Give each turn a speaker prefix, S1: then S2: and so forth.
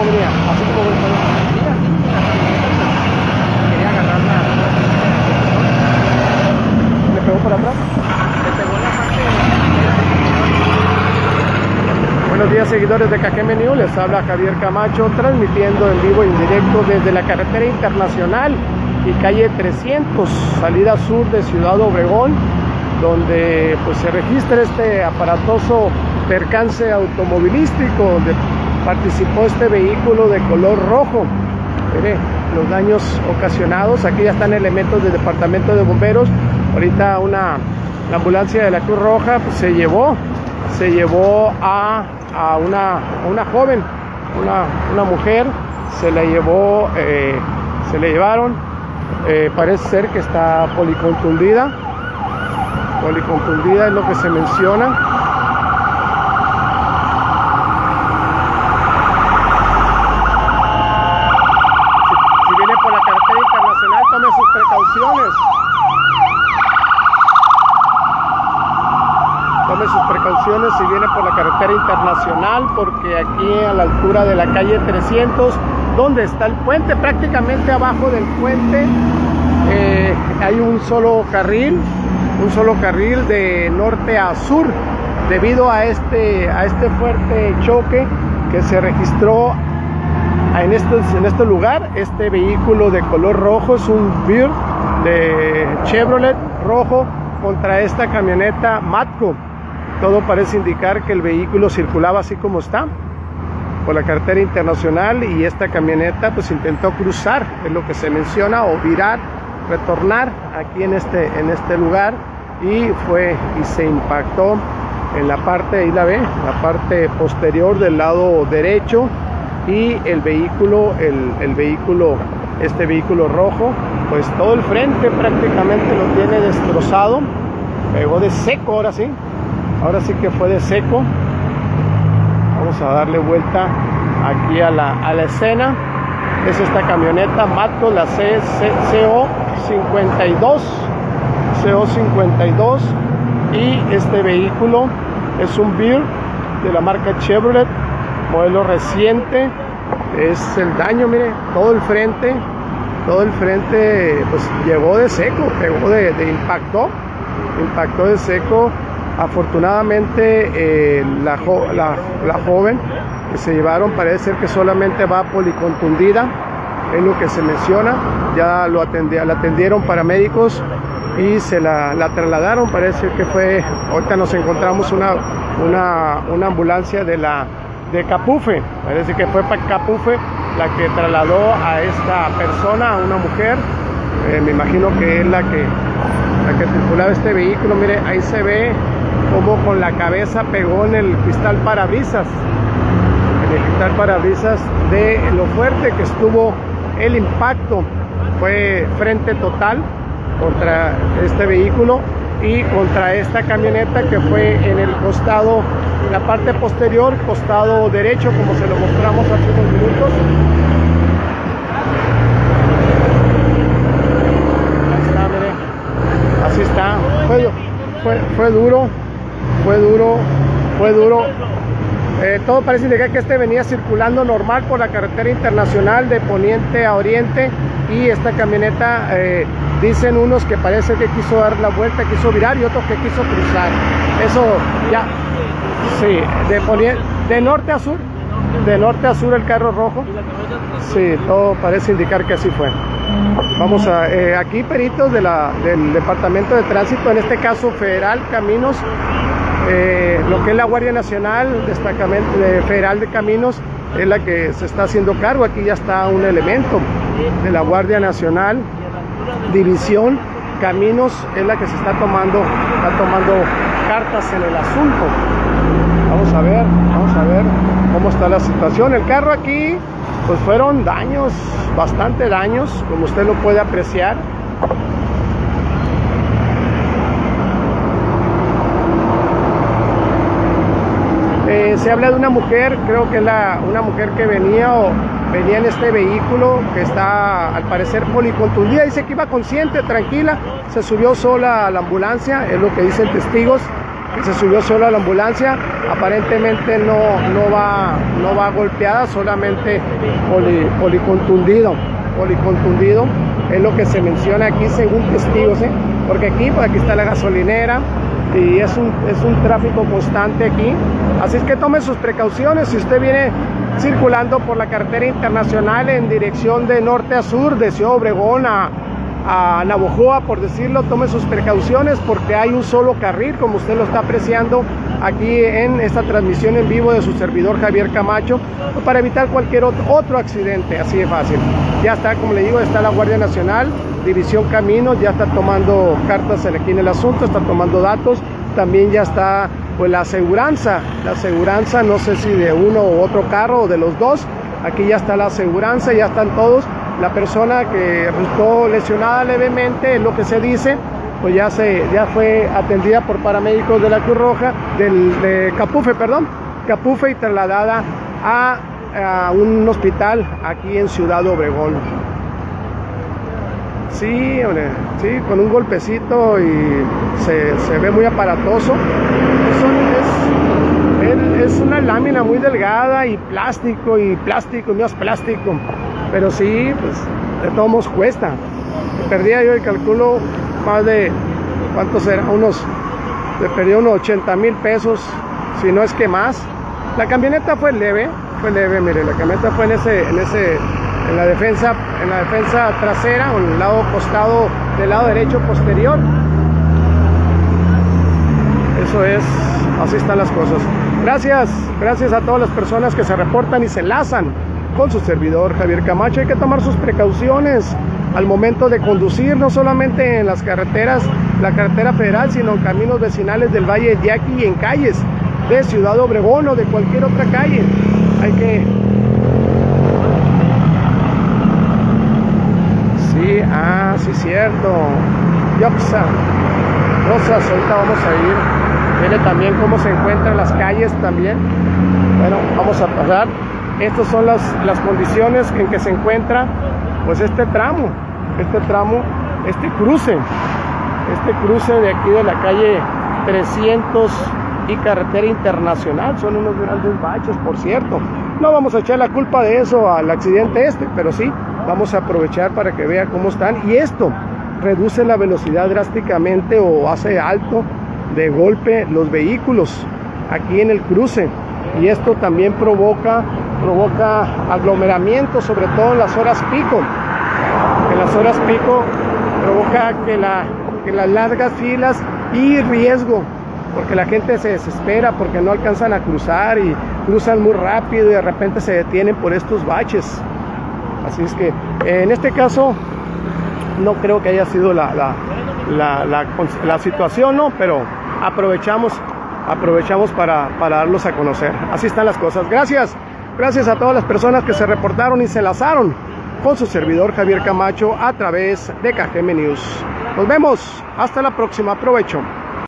S1: quería agarrar la... ¿Le pegó por atrás? Le pegó la parte Buenos días seguidores de Cajeme News, les habla Javier Camacho transmitiendo en vivo y en directo desde la carretera internacional y calle 300, salida sur de Ciudad Obregón, donde pues se registra este aparatoso percance automovilístico participó este vehículo de color rojo. Mire los daños ocasionados, aquí ya están elementos del departamento de bomberos. Ahorita una la ambulancia de la Cruz Roja pues, se llevó, se llevó a, a una, una joven, una, una, mujer, se la llevó, eh, se le llevaron, eh, parece ser que está policontundida, policontundida es lo que se menciona. Tome sus precauciones si viene por la carretera internacional, porque aquí a la altura de la calle 300, donde está el puente, prácticamente abajo del puente, eh, hay un solo carril, un solo carril de norte a sur, debido a este, a este fuerte choque que se registró en este, en este lugar. Este vehículo de color rojo es un Beer de Chevrolet rojo contra esta camioneta Matco. Todo parece indicar que el vehículo circulaba así como está por la carretera internacional y esta camioneta pues intentó cruzar, es lo que se menciona, o virar, retornar aquí en este, en este lugar y fue y se impactó en la parte, ahí la ve, la parte posterior del lado derecho y el vehículo, el, el vehículo, este vehículo rojo, pues todo el frente prácticamente lo tiene destrozado, pegó de seco ahora sí, ahora sí que fue de seco. Vamos a darle vuelta aquí a la, a la escena. Es esta camioneta Matco la CO52 CO52 y este vehículo es un Beer de la marca Chevrolet modelo reciente. Es el daño mire todo el frente todo el frente pues llegó de seco pegó de, de impacto impactó de seco Afortunadamente eh, la, la, joven que se llevaron parece ser que solamente va policontundida, es lo que se menciona, ya lo atendía, la atendieron paramédicos y se la, la, trasladaron, parece que fue, ahorita nos encontramos una, una, una ambulancia de la de Capufe, parece que fue Capufe la que trasladó a esta persona, a una mujer, eh, me imagino que es la que, la que circulaba este vehículo, mire, ahí se ve como con la cabeza pegó en el cristal parabrisas, en el cristal parabrisas de lo fuerte que estuvo el impacto. Fue frente total contra este vehículo y contra esta camioneta que fue en el costado, en la parte posterior, costado derecho, como se lo mostramos hace unos minutos. Así está. Fue, fue duro fue duro, fue duro. Eh, todo parece indicar que este venía circulando normal por la carretera internacional de poniente a oriente y esta camioneta, eh, dicen unos que parece que quiso dar la vuelta, quiso virar y otros que quiso cruzar. Eso ya, sí, de, poniente, de norte a sur, de norte a sur el carro rojo. Sí, todo parece indicar que así fue. Vamos a, eh, aquí peritos del Departamento de Tránsito, en este caso Federal Caminos, eh, lo que es la Guardia Nacional, destacamento federal de caminos, es la que se está haciendo cargo. Aquí ya está un elemento de la Guardia Nacional, División Caminos, es la que se está tomando, está tomando cartas en el asunto. Vamos a ver, vamos a ver cómo está la situación. El carro aquí, pues fueron daños, bastante daños, como usted lo puede apreciar. Se habla de una mujer, creo que es la, una mujer que venía o venía en este vehículo que está al parecer policontundida, dice que iba consciente, tranquila, se subió sola a la ambulancia, es lo que dicen testigos, se subió solo a la ambulancia. Aparentemente no, no, va, no va golpeada, solamente policontundido. Policontundido es lo que se menciona aquí según testigos, ¿eh? porque aquí, aquí está la gasolinera y es un, es un tráfico constante aquí. Así es que tome sus precauciones. Si usted viene circulando por la carretera internacional en dirección de norte a sur, de Ciudad Obregón a Navojoa, por decirlo, tome sus precauciones porque hay un solo carril, como usted lo está apreciando aquí en esta transmisión en vivo de su servidor Javier Camacho, para evitar cualquier otro accidente, así de fácil. Ya está, como le digo, está la Guardia Nacional, División Caminos, ya está tomando cartas aquí en el asunto, está tomando datos, también ya está pues la aseguranza, la aseguranza, no sé si de uno u otro carro o de los dos, aquí ya está la aseguranza, ya están todos la persona que resultó lesionada levemente, es lo que se dice, pues ya, se, ya fue atendida por paramédicos de la Cruz Roja, del, de Capufe, perdón, Capufe y trasladada a, un hospital aquí en Ciudad Obregón. Sí, hombre, sí, con un golpecito y se, ve muy aparatoso. Es, es, una lámina muy delgada y plástico y plástico, no es plástico. Pero sí, pues de todos modos cuesta. Perdía yo y calculo más de, ¿cuánto será? Unos, le perdí unos 80 mil pesos, si no es que más. La camioneta fue leve, fue leve, mire, la camioneta fue en ese, en ese, en la defensa, en la defensa trasera, o en el lado costado del lado derecho posterior. Eso es, así están las cosas. Gracias, gracias a todas las personas que se reportan y se enlazan con su servidor Javier Camacho. Hay que tomar sus precauciones al momento de conducir, no solamente en las carreteras, la carretera federal, sino en caminos vecinales del Valle de Yaqui y en calles de Ciudad Obregón o de cualquier otra calle. Hay que... Ah, sí, cierto. Yoxa. Rosas, ahorita vamos a ir. Viene también cómo se encuentran las calles también. Bueno, vamos a pasar estas son las, las condiciones en que se encuentra pues este tramo, este tramo, este cruce, este cruce de aquí de la calle 300 y carretera internacional, son unos grandes baches, por cierto. No vamos a echar la culpa de eso al accidente este, pero sí vamos a aprovechar para que vea cómo están. Y esto reduce la velocidad drásticamente o hace alto de golpe los vehículos aquí en el cruce. Y esto también provoca provoca aglomeramiento, sobre todo en las horas pico. En las horas pico provoca que, la, que las largas filas y riesgo, porque la gente se desespera porque no alcanzan a cruzar y cruzan muy rápido y de repente se detienen por estos baches. Así es que en este caso no creo que haya sido la, la, la, situación, ¿no? pero aprovechamos, aprovechamos para, para darlos a conocer. Así están las cosas. Gracias. Gracias a todas las personas que se reportaron y se enlazaron con su servidor Javier Camacho a través de KGM News. Nos vemos. Hasta la próxima. Aprovecho.